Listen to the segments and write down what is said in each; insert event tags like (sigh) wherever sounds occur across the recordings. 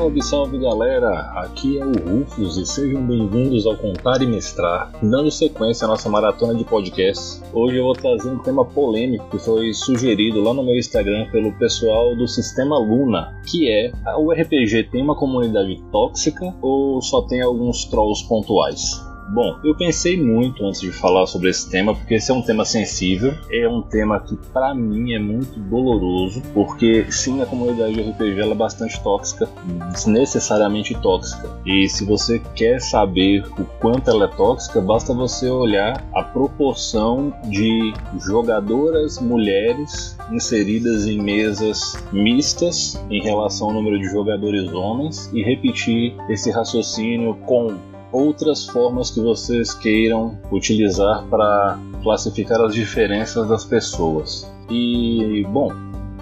Salve, salve galera! Aqui é o Rufus e sejam bem-vindos ao Contar e Mestrar, dando sequência à nossa maratona de podcasts. Hoje eu vou trazer um tema polêmico que foi sugerido lá no meu Instagram pelo pessoal do Sistema Luna, que é o RPG tem uma comunidade tóxica ou só tem alguns trolls pontuais? Bom, eu pensei muito antes de falar sobre esse tema, porque esse é um tema sensível, é um tema que para mim é muito doloroso, porque sim, a comunidade de RPG é bastante tóxica, desnecessariamente tóxica. E se você quer saber o quanto ela é tóxica, basta você olhar a proporção de jogadoras mulheres inseridas em mesas mistas em relação ao número de jogadores homens e repetir esse raciocínio com outras formas que vocês queiram utilizar para classificar as diferenças das pessoas. E, bom,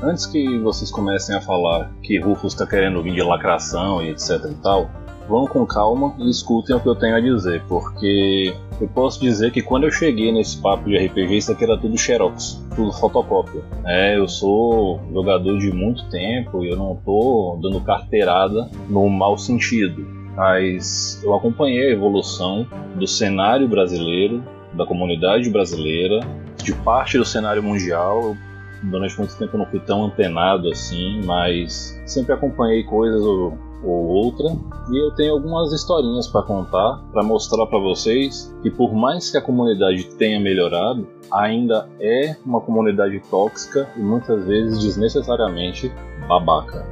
antes que vocês comecem a falar que Rufus está querendo vir de lacração e etc e tal, vão com calma e escutem o que eu tenho a dizer, porque eu posso dizer que quando eu cheguei nesse papo de RPG, isso aqui era tudo xerox, tudo fotocópia. É, eu sou jogador de muito tempo e eu não tô dando carteirada no mau sentido mas eu acompanhei a evolução do cenário brasileiro, da comunidade brasileira, de parte do cenário mundial. Durante muito tempo eu não fui tão antenado assim, mas sempre acompanhei coisas ou, ou outra e eu tenho algumas historinhas para contar, para mostrar para vocês que por mais que a comunidade tenha melhorado, ainda é uma comunidade tóxica e muitas vezes desnecessariamente babaca.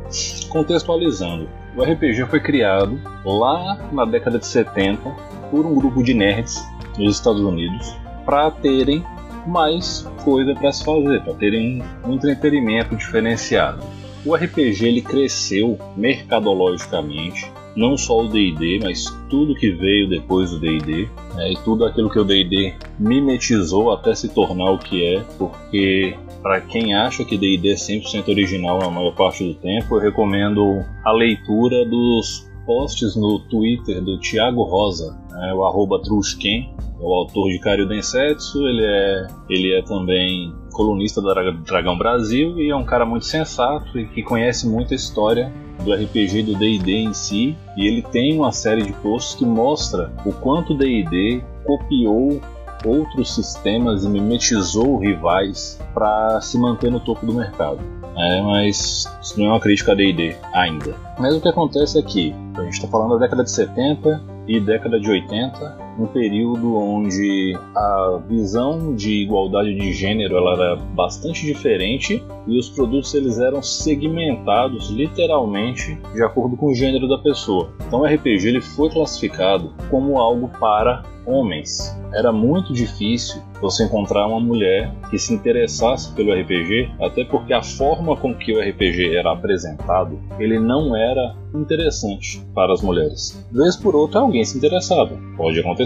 Contextualizando, o RPG foi criado lá na década de 70 por um grupo de nerds nos Estados Unidos para terem mais coisa para se fazer, para terem um entretenimento diferenciado. O RPG ele cresceu mercadologicamente, não só o D&D, mas tudo que veio depois do D&D, né, e tudo aquilo que o D&D mimetizou até se tornar o que é, porque para quem acha que D&D é 100% original a maior parte do tempo, eu recomendo a leitura dos posts no Twitter do Thiago Rosa, né, o arroba é o autor de Cario Densetsu, ele é, ele é também colunista da Dragão Brasil e é um cara muito sensato e que conhece muito a história do RPG do D&D em si, e ele tem uma série de posts que mostra o quanto o D&D copiou outros sistemas e mimetizou rivais para se manter no topo do mercado. É, mas isso não é uma crítica a D&D ainda. Mas o que acontece é que a gente está falando da década de 70 e década de 80, um período onde a visão de igualdade de gênero ela era bastante diferente e os produtos eles eram segmentados literalmente de acordo com o gênero da pessoa. Então o RPG ele foi classificado como algo para homens. Era muito difícil você encontrar uma mulher que se interessasse pelo RPG, até porque a forma com que o RPG era apresentado, ele não era interessante para as mulheres. Vez por outra alguém se interessava, pode acontecer.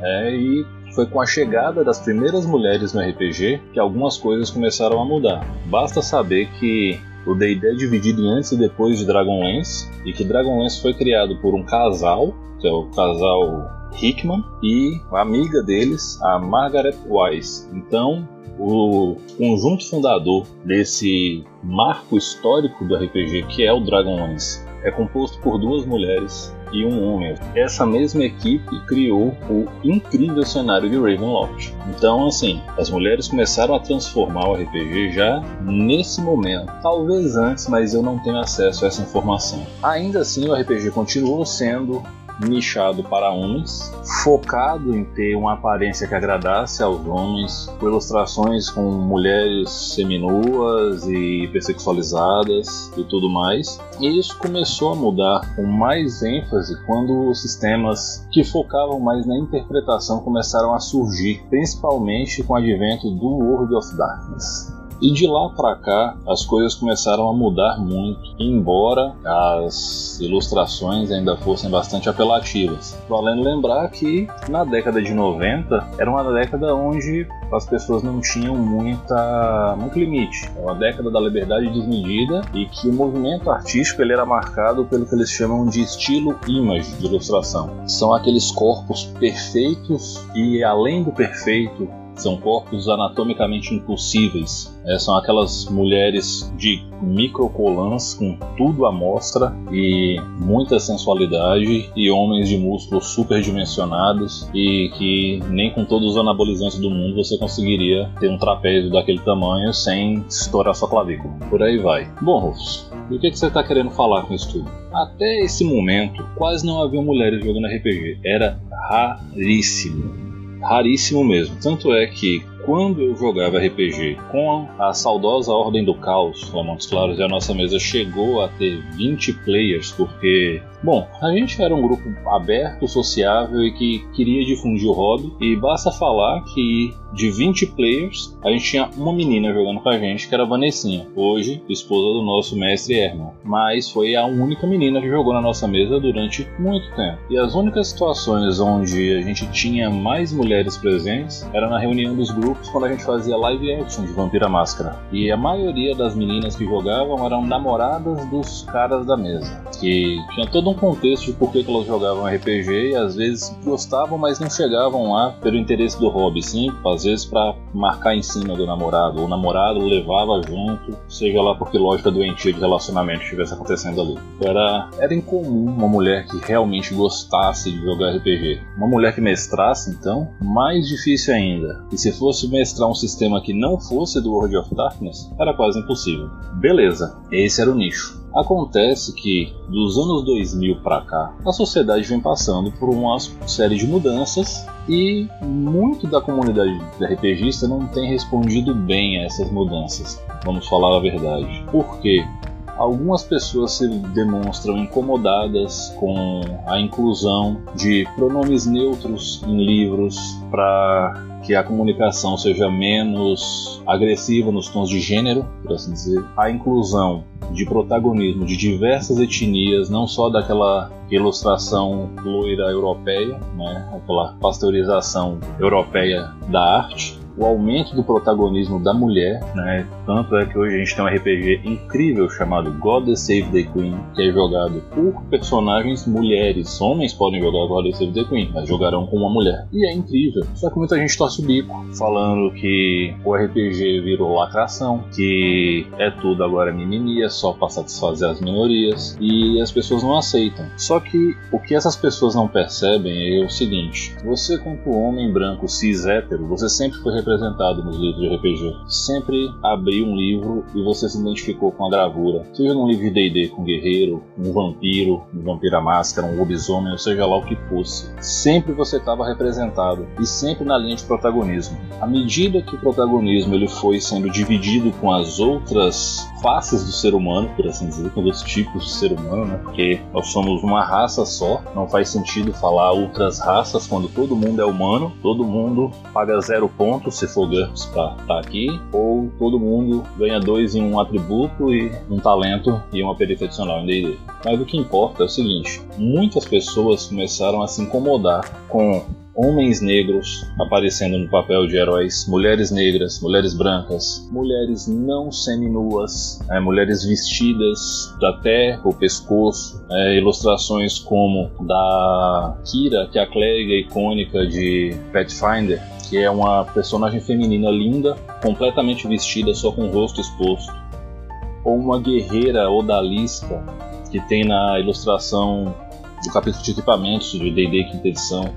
É, e foi com a chegada das primeiras mulheres no RPG que algumas coisas começaram a mudar. Basta saber que o D&D é dividido em antes e depois de Dragonlance e que Dragonlance foi criado por um casal, que é o casal Hickman e a amiga deles, a Margaret Wise. Então, o conjunto fundador desse marco histórico do RPG, que é o Dragonlance, é composto por duas mulheres e um homem. Essa mesma equipe criou o incrível cenário de Ravenloft. Então, assim, as mulheres começaram a transformar o RPG já nesse momento. Talvez antes, mas eu não tenho acesso a essa informação. Ainda assim, o RPG continuou sendo nichado para homens, focado em ter uma aparência que agradasse aos homens, com ilustrações com mulheres seminuas e hipersexualizadas e tudo mais. E isso começou a mudar com mais ênfase quando os sistemas que focavam mais na interpretação começaram a surgir, principalmente com o advento do World of Darkness. E de lá para cá as coisas começaram a mudar muito, embora as ilustrações ainda fossem bastante apelativas. Valendo lembrar que na década de 90 era uma década onde as pessoas não tinham muita, muito limite. É uma década da liberdade desmedida e que o movimento artístico ele era marcado pelo que eles chamam de estilo image de ilustração. São aqueles corpos perfeitos e além do perfeito São corpos anatomicamente impossíveis. É, são aquelas mulheres de microcolãs com tudo à mostra e muita sensualidade e homens de músculos superdimensionados e que nem com todos os anabolizantes do mundo você conseguiria ter um trapézio daquele tamanho sem estourar sua clavícula. Por aí vai. Bom, Rufus, o que, que você está querendo falar com isso tudo? Até esse momento, quase não havia mulheres jogando RPG. Era raríssimo. Raríssimo mesmo. Tanto é que quando eu jogava RPG com a saudosa Ordem do Caos, lá Montes Claros, e a nossa mesa chegou a ter 20 players, porque, bom, a gente era um grupo aberto, sociável e que queria difundir o hobby, e basta falar que de 20 players, a gente tinha uma menina jogando com a gente, que era a Vanessinha, hoje esposa do nosso mestre Herman. Mas foi a única menina que jogou na nossa mesa durante muito tempo. E as únicas situações onde a gente tinha mais mulheres presentes era na reunião dos grupos quando a gente fazia live action de Vampira Máscara. E a maioria das meninas que jogavam eram namoradas dos caras da mesa. Que tinha todo um contexto de por que elas jogavam RPG e às vezes gostavam, mas não chegavam lá pelo interesse do hobby, sim, às vezes para marcar em cima do namorado. O namorado levava junto, seja lá porque lógica doentia de relacionamento estivesse acontecendo ali. Era, era incomum uma mulher que realmente gostasse de jogar RPG. Uma mulher que mestrasse, então, mais difícil ainda. E se fosse mestrar um sistema que não fosse do World of Darkness era quase impossível. Beleza, esse era o nicho. Acontece que dos anos 2000 para cá, a sociedade vem passando por uma série de mudanças e muito da comunidade RPGista não tem respondido bem a essas mudanças. Vamos falar a verdade. Por quê? Algumas pessoas se demonstram incomodadas com a inclusão de pronomes neutros em livros para que a comunicação seja menos agressiva nos tons de gênero, por assim dizer, a inclusão de protagonismo de diversas etnias, não só daquela ilustração loira europeia, né, aquela pasteurização europeia da arte, o aumento do protagonismo da mulher, né? Tanto é que hoje a gente tem um RPG incrível chamado God Save the Queen, que é jogado por personagens mulheres. Homens podem jogar God Save the Queen, mas jogarão com uma mulher. E é incrível. Só que muita gente torce o bico, falando que o RPG virou lacração, que é tudo agora mimimi, é só para satisfazer as minorias, e as pessoas não aceitam. Só que o que essas pessoas não percebem é o seguinte: você, como homem branco cis hétero, você sempre foi representado nos livros de RPG. Sempre abriu um livro e você se identificou com a gravura. Seja num livro de D&D com um guerreiro, um vampiro, um vampira máscara, um lobisomem, ou seja lá o que fosse. Sempre você estava representado e sempre na linha de protagonismo. À medida que o protagonismo ele foi sendo dividido com as outras faces do ser humano, por assim dizer, com os tipos de ser humano, né? Porque nós somos uma raça só, não faz sentido falar outras raças quando todo mundo é humano, todo mundo paga zero pontos se for GURPS pra estar tá aqui, ou todo mundo ganha dois em um atributo e um talento e uma perícia adicional em D&D. Mas o que importa é o seguinte, muitas pessoas começaram a se incomodar com homens negros aparecendo no papel de heróis, mulheres negras, mulheres brancas, mulheres não seminuas, é, mulheres vestidas até o pescoço, é, ilustrações como da Kira, que é a clériga icônica de Pathfinder, que é uma personagem feminina linda, completamente vestida só com o rosto exposto, ou uma guerreira odalisca que tem na ilustração do capítulo de equipamentos de D&D quinta edição,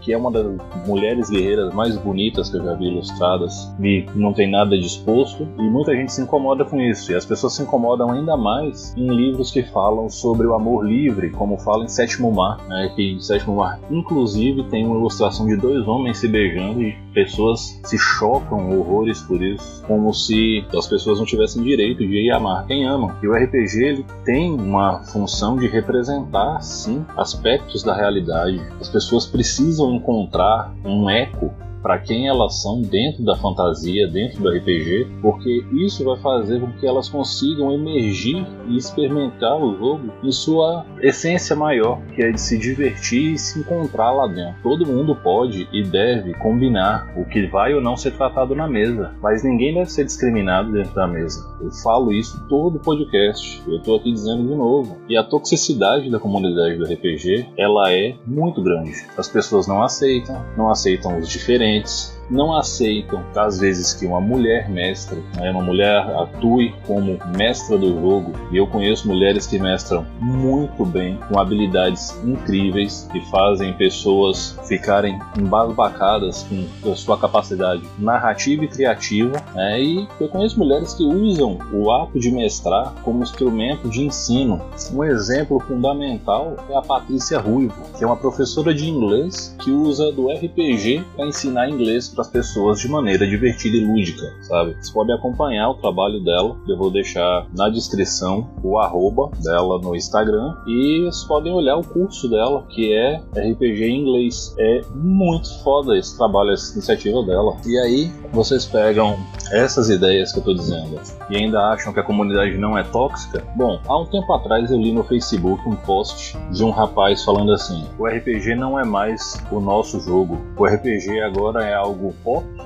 que é uma das mulheres guerreiras mais bonitas que eu já vi ilustradas, e não tem nada disposto, e muita gente se incomoda com isso, e as pessoas se incomodam ainda mais em livros que falam sobre o amor livre, como fala em Sétimo Mar, né, que em Sétimo Mar, inclusive, tem uma ilustração de dois homens se beijando e pessoas se chocam horrores por isso, como se as pessoas não tivessem direito de amar quem amam. E o RPG ele tem uma função de representar, sim, aspectos da realidade. As pessoas precisam encontrar um eco para quem elas são dentro da fantasia, dentro do RPG, porque isso vai fazer com que elas consigam emergir e experimentar o jogo em sua essência maior, que é de se divertir e se encontrar lá dentro. Todo mundo pode e deve combinar o que vai ou não ser tratado na mesa, mas ninguém deve ser discriminado dentro da mesa. Eu falo isso todo podcast, eu estou aqui dizendo de novo. E a toxicidade da comunidade do RPG, ela é muito grande. As pessoas não aceitam, não aceitam os diferentes diferentes, não aceitam, às vezes, que uma mulher mestre, né, uma mulher atue como mestra do jogo. E eu conheço mulheres que mestram muito bem, com habilidades incríveis, que fazem pessoas ficarem embasbacadas com a sua capacidade narrativa e criativa. Né, e eu conheço mulheres que usam o ato de mestrar como instrumento de ensino. Um exemplo fundamental é a Patrícia Ruivo, que é uma professora de inglês que usa do RPG para ensinar inglês para as pessoas de maneira divertida e lúdica, sabe? Vocês podem acompanhar o trabalho dela, eu vou deixar na descrição o arroba dela no Instagram e vocês podem olhar o curso dela, que é RPG em inglês. É muito foda esse trabalho, essa iniciativa dela. E aí vocês pegam essas ideias que eu tô dizendo e ainda acham que a comunidade não é tóxica? Bom, há um tempo atrás eu li no Facebook um post de um rapaz falando assim: o RPG não é mais o nosso jogo, o RPG agora é algo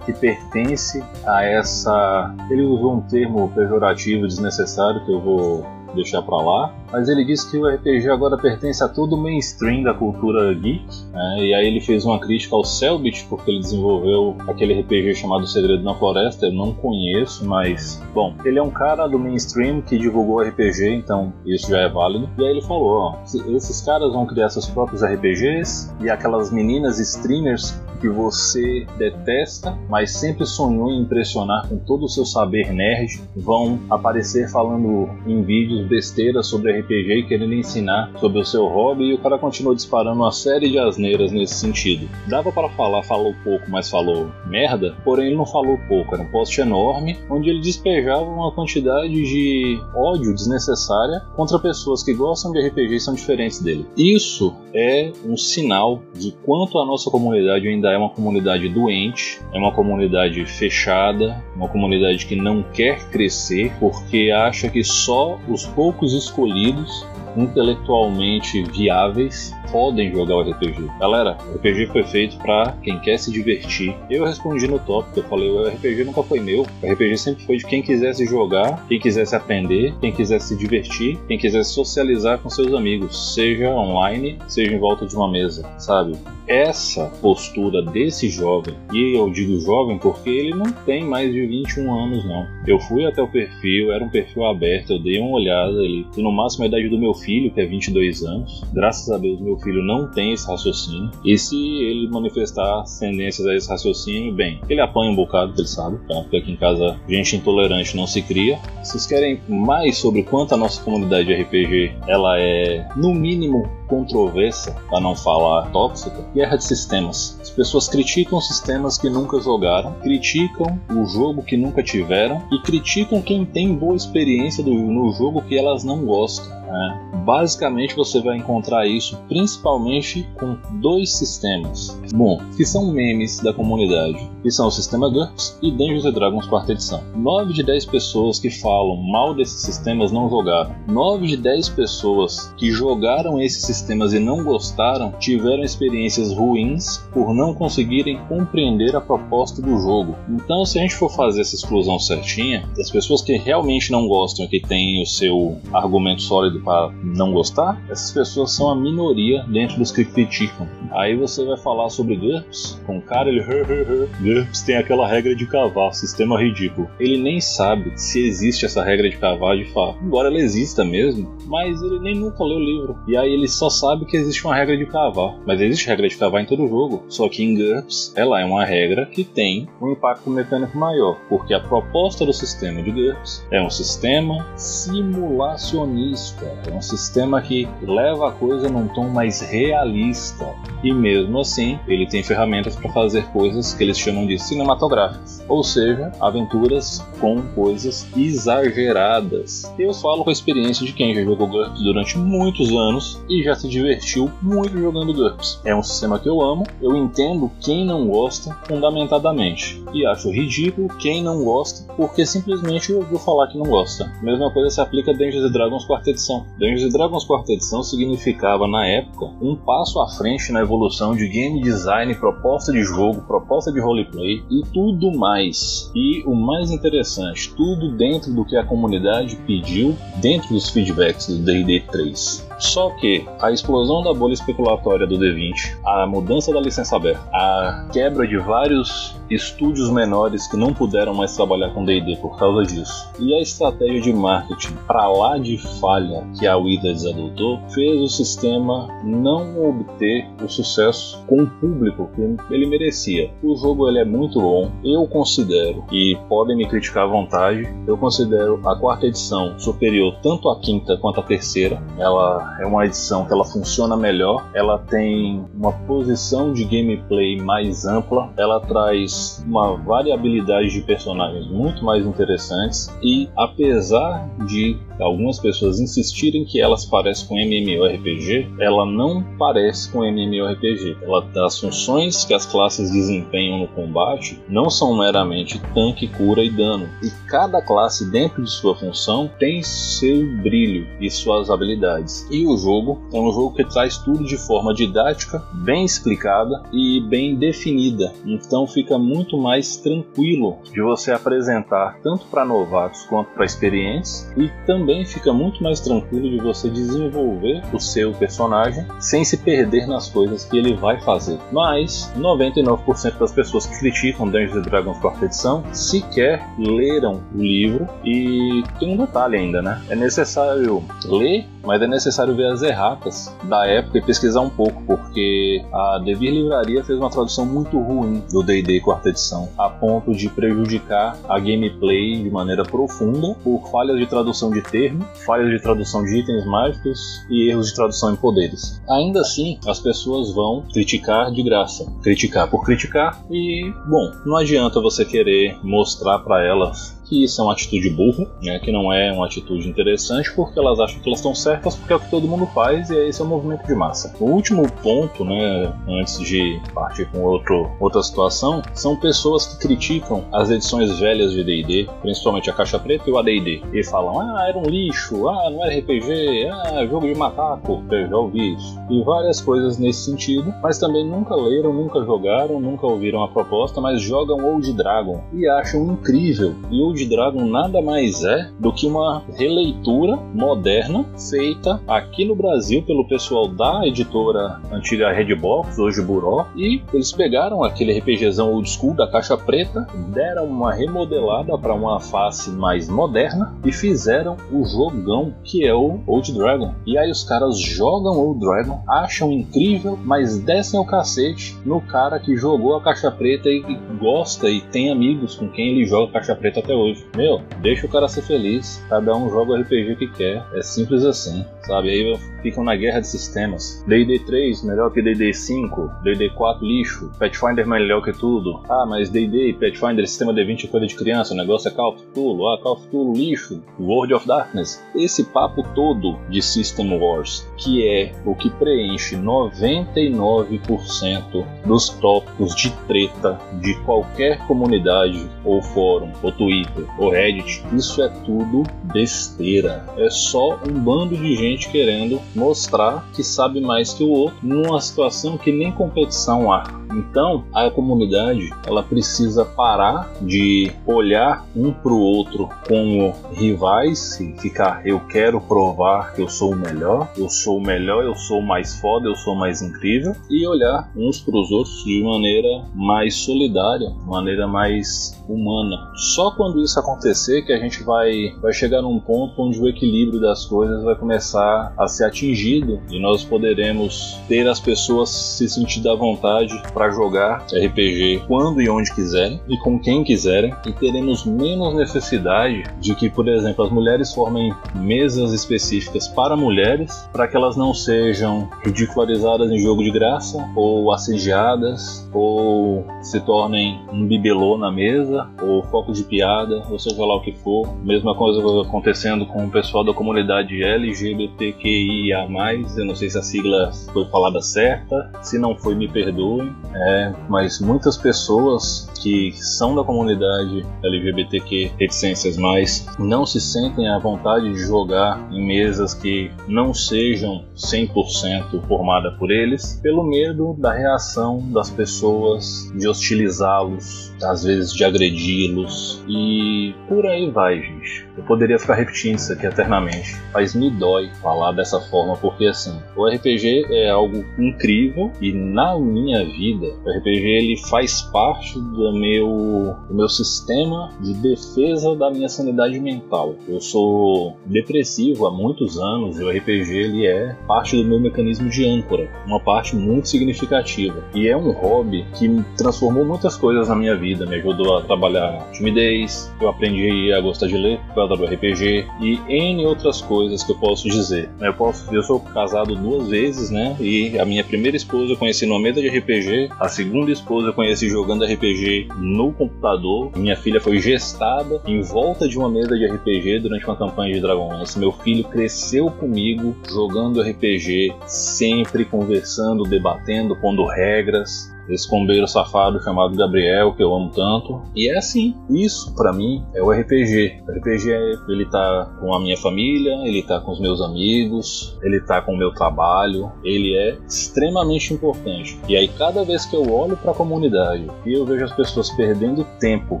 que pertence a essa. Ele usou um termo pejorativo desnecessário que eu vou deixar para lá. Mas ele disse que o RPG agora pertence a todo o mainstream da cultura geek. Né? E aí ele fez uma crítica ao Selbit, porque ele desenvolveu aquele RPG chamado Segredo na Floresta. Eu não conheço, mas. Bom, ele é um cara do mainstream que divulgou RPG, então isso já é válido. E aí ele falou: ó, esses caras vão criar seus próprios RPGs e aquelas meninas streamers que você detesta, mas sempre sonhou em impressionar com todo o seu saber nerd, vão aparecer falando em vídeos besteiras sobre RPG e querendo ensinar sobre o seu hobby, e o cara continuou disparando uma série de asneiras nesse sentido. Dava para falar, falou pouco, mas falou merda, porém ele não falou pouco, era um post enorme onde ele despejava uma quantidade de ódio desnecessária contra pessoas que gostam de RPG e são diferentes dele. Isso é um sinal de quanto a nossa comunidade ainda é uma comunidade doente, é uma comunidade fechada, uma comunidade que não quer crescer porque acha que só os poucos escolhidos intelectualmente viáveis podem jogar o RPG. Galera, o RPG foi feito para quem quer se divertir. Eu respondi no tópico, eu falei, o RPG nunca foi meu. O RPG sempre foi de quem quisesse jogar, quem quisesse aprender, quem quisesse se divertir, quem quisesse socializar com seus amigos, seja online, seja em volta de uma mesa, sabe? essa postura desse jovem, e eu digo jovem porque ele não tem mais de 21 anos, não. Eu fui até o perfil, era um perfil aberto, eu dei uma olhada, ele no máximo a idade do meu filho, que é 22 anos. Graças a Deus, meu filho não tem esse raciocínio. E se ele manifestar tendências a esse raciocínio, bem, ele apanha um bocado, ele sabe, tá? porque aqui em casa gente intolerante não se cria. Vocês querem mais sobre quanto a nossa comunidade de RPG ela é, no mínimo, controversa, para não falar tóxica, guerra de sistemas. As pessoas criticam sistemas que nunca jogaram, criticam o jogo que nunca tiveram e criticam quem tem boa experiência do, no jogo que elas não gostam. Né? Basicamente você vai encontrar isso principalmente com dois sistemas, bom, que são memes da comunidade, que são o sistema GURPS e Dungeons Dragons quarta edição. 9 de 10 pessoas que falam mal desses sistemas não jogaram. 9 de 10 pessoas que jogaram esses sistemas e não gostaram tiveram experiências ruins por não conseguirem compreender a proposta do jogo. Então, se a gente for fazer essa exclusão certinha, as pessoas que realmente não gostam e que têm o seu argumento sólido para não gostar, essas pessoas são a minoria dentro dos que criticam. Aí você vai falar sobre GURPS, com o cara ele (laughs) GURPS tem aquela regra de cavar, sistema ridículo. Ele nem sabe se existe essa regra de cavar de fato. Embora ela exista mesmo, mas ele nem nunca leu o livro. E aí ele só sabe que existe uma regra de cavar. Mas existe regra de cavar em todo jogo. Só que em GURPS, ela é uma regra que tem um impacto mecânico maior. Porque a proposta do sistema de GURPS é um sistema simulacionista. É um sistema que leva a coisa num tom mais realista. E mesmo assim, ele tem ferramentas para fazer coisas que eles chamam de cinematográficas. Ou seja, aventuras com coisas exageradas. Eu falo com a experiência de quem já jogou GURPS durante muitos anos e já se divertiu muito jogando GURPS. É um sistema que eu amo, eu entendo quem não gosta fundamentadamente. E acho ridículo quem não gosta porque simplesmente ouviu falar que não gosta. Mesma coisa se aplica a Dungeons Dragons quarta edição. Dungeons Dragons quarta edição significava na época um passo à frente na evolução de game design, proposta de jogo, proposta de roleplay e tudo mais. E o mais interessante, tudo dentro do que a comunidade pediu, dentro dos feedbacks do D&D 3. Só que a explosão da bolha especulatória do D20, a mudança da licença aberta, a quebra de vários estúdios menores que não puderam mais trabalhar com D&D por causa disso. E a estratégia de marketing para lá de falha que a Wizards adotou fez o sistema não obter o sucesso com o público que ele merecia. O jogo ele é muito bom, eu considero, e podem me criticar à vontade, eu considero a quarta edição superior tanto à quinta quanto à terceira. Ela é uma edição que ela funciona melhor, ela tem uma posição de gameplay mais ampla, ela traz uma variabilidade de personagens muito mais interessantes e apesar de algumas pessoas insistirem que elas parecem com MMORPG, ela não parece com MMORPG. Ela, as funções que as classes desempenham no combate não são meramente tanque, cura e dano. E cada classe dentro de sua função tem seu brilho e suas habilidades. E o jogo é um jogo que traz tudo de forma didática, bem explicada e bem definida. Então fica muito mais tranquilo de você apresentar tanto para novatos quanto para experientes e também fica muito mais tranquilo de você desenvolver o seu personagem sem se perder nas coisas que ele vai fazer. Mas 99% das pessoas que criticam Dungeons Dragons quarta edição sequer leram o livro e tem um detalhe ainda, né? É necessário ler mas é necessário ver as erratas da época e pesquisar um pouco, porque a Devir Livraria fez uma tradução muito ruim do D&D quarta edição, a ponto de prejudicar a gameplay de maneira profunda por falhas de tradução de termo, falhas de tradução de itens mágicos e erros de tradução em poderes. Ainda assim, as pessoas vão criticar de graça, criticar por criticar e, bom, não adianta você querer mostrar para elas que isso é uma atitude burra, né, que não é uma atitude interessante, porque elas acham que elas estão certas porque é o que todo mundo faz e esse é o movimento de massa. O último ponto, né, antes de partir com outro, outra situação, são pessoas que criticam as edições velhas de D&D, principalmente a Caixa Preta e o AD&D, e falam, ah, era um lixo, ah, não era RPG, ah, jogo de macaco, eu já ouvi isso, e várias coisas nesse sentido, mas também nunca leram, nunca jogaram, nunca ouviram a proposta, mas jogam Old Dragon e acham incrível. E Old Dragon nada mais é do que uma releitura moderna feita aqui no Brasil pelo pessoal da editora antiga Redbox, hoje Buró, e eles pegaram aquele RPGzão old school da caixa preta, deram uma remodelada para uma face mais moderna e fizeram o jogão que é o Old Dragon. E aí os caras jogam Old Dragon, acham incrível, mas descem o cacete no cara que jogou a caixa preta e gosta e tem amigos com quem ele joga caixa preta até hoje hoje. Meu, deixa o cara ser feliz. Cada um joga o RPG que quer. É simples assim, sabe? Aí ficam na guerra de sistemas. D&D 3 melhor que D&D 5, D&D 4 lixo, Pathfinder melhor que tudo. Ah, mas D&D Pathfinder sistema D20 é coisa de criança, o negócio é Call of Cthulhu. Ah, Call of Cthulhu lixo, World of Darkness. Esse papo todo de System Wars, que é o que preenche 99% dos tópicos de treta de qualquer comunidade ou fórum ou Twitter ou Reddit, isso é tudo besteira. É só um bando de gente querendo mostrar que sabe mais que o outro numa situação que nem competição há. Então, a comunidade ela precisa parar de olhar um para o outro como rivais e ficar eu quero provar que eu sou o melhor, eu sou o melhor, eu sou o mais foda, eu sou o mais incrível e olhar uns para os outros de maneira mais solidária, maneira mais humana. Só quando isso acontecer que a gente vai vai chegar num ponto onde o equilíbrio das coisas vai começar a ser atingido e nós poderemos ter as pessoas se sentir à vontade para jogar RPG quando e onde quiserem e com quem quiserem, e teremos menos necessidade de que, por exemplo, as mulheres formem mesas específicas para mulheres, para que elas não sejam ridicularizadas em jogo de graça, ou assediadas, ou se tornem um bibelô na mesa, ou foco de piada, ou seja lá o que for. Mesma coisa acontecendo com o pessoal da comunidade LGBTQIA. Eu não sei se a sigla foi falada certa, se não foi, me perdoem. É, mas muitas pessoas que são da comunidade LGBTQ reticências mais não se sentem à vontade de jogar em mesas que não sejam 100% formada por eles, pelo medo da reação das pessoas, de hostilizá-los, às vezes de agredi-los e por aí vai, gente. Eu poderia ficar repetindo isso aqui eternamente, mas me dói falar dessa forma porque assim, o RPG é algo incrível e na minha vida, o RPG ele faz parte do meu, do meu sistema de defesa da minha sanidade mental. Eu sou depressivo há muitos anos e o RPG ele é parte do meu mecanismo de âncora, uma parte muito significativa. E é um hobby que transformou muitas coisas na minha vida, me ajudou a trabalhar timidez, eu aprendi a gostar de ler causa do RPG e N outras coisas que eu posso dizer. Eu, posso, eu sou casado duas vezes, né? E a minha primeira esposa eu conheci numa mesa de RPG, a segunda esposa eu conheci jogando RPG no computador, minha filha foi gestada em volta de uma mesa de RPG durante uma campanha de Dragonlance. Meu filho cresceu comigo jogando RPG, sempre conversando, debatendo, pondo regras esse combeiro safado chamado Gabriel, que eu amo tanto. E é assim, isso para mim é o RPG. O RPG ele tá com a minha família, ele tá com os meus amigos, ele tá com o meu trabalho, ele é extremamente importante. E aí cada vez que eu olho para a comunidade e eu vejo as pessoas perdendo tempo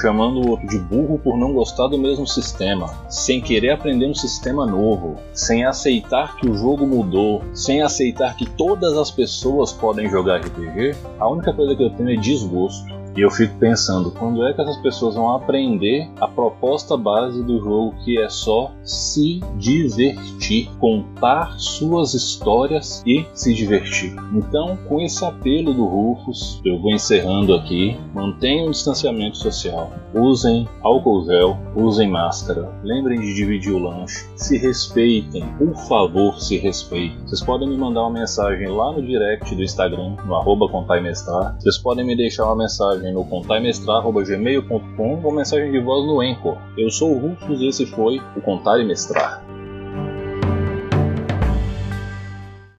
chamando o outro de burro por não gostar do mesmo sistema, sem querer aprender um sistema novo, sem aceitar que o jogo mudou, sem aceitar que todas as pessoas podem jogar RPG, a única coisa que eu tenho é desgosto. E eu fico pensando, quando é que essas pessoas vão aprender a proposta base do jogo que é só se divertir, contar suas histórias e se divertir. Então, com esse apelo do Rufus, eu vou encerrando aqui. Mantenham o distanciamento social, usem álcool gel, usem máscara, lembrem de dividir o lanche, se respeitem, por favor, se respeitem. Vocês podem me mandar uma mensagem lá no direct do Instagram, no arroba Vocês podem me deixar uma mensagem mensagem no contaimestrar.gmail.com ou mensagem de voz no Anchor. Eu sou o Rufus e esse foi o Contar e Mestrar.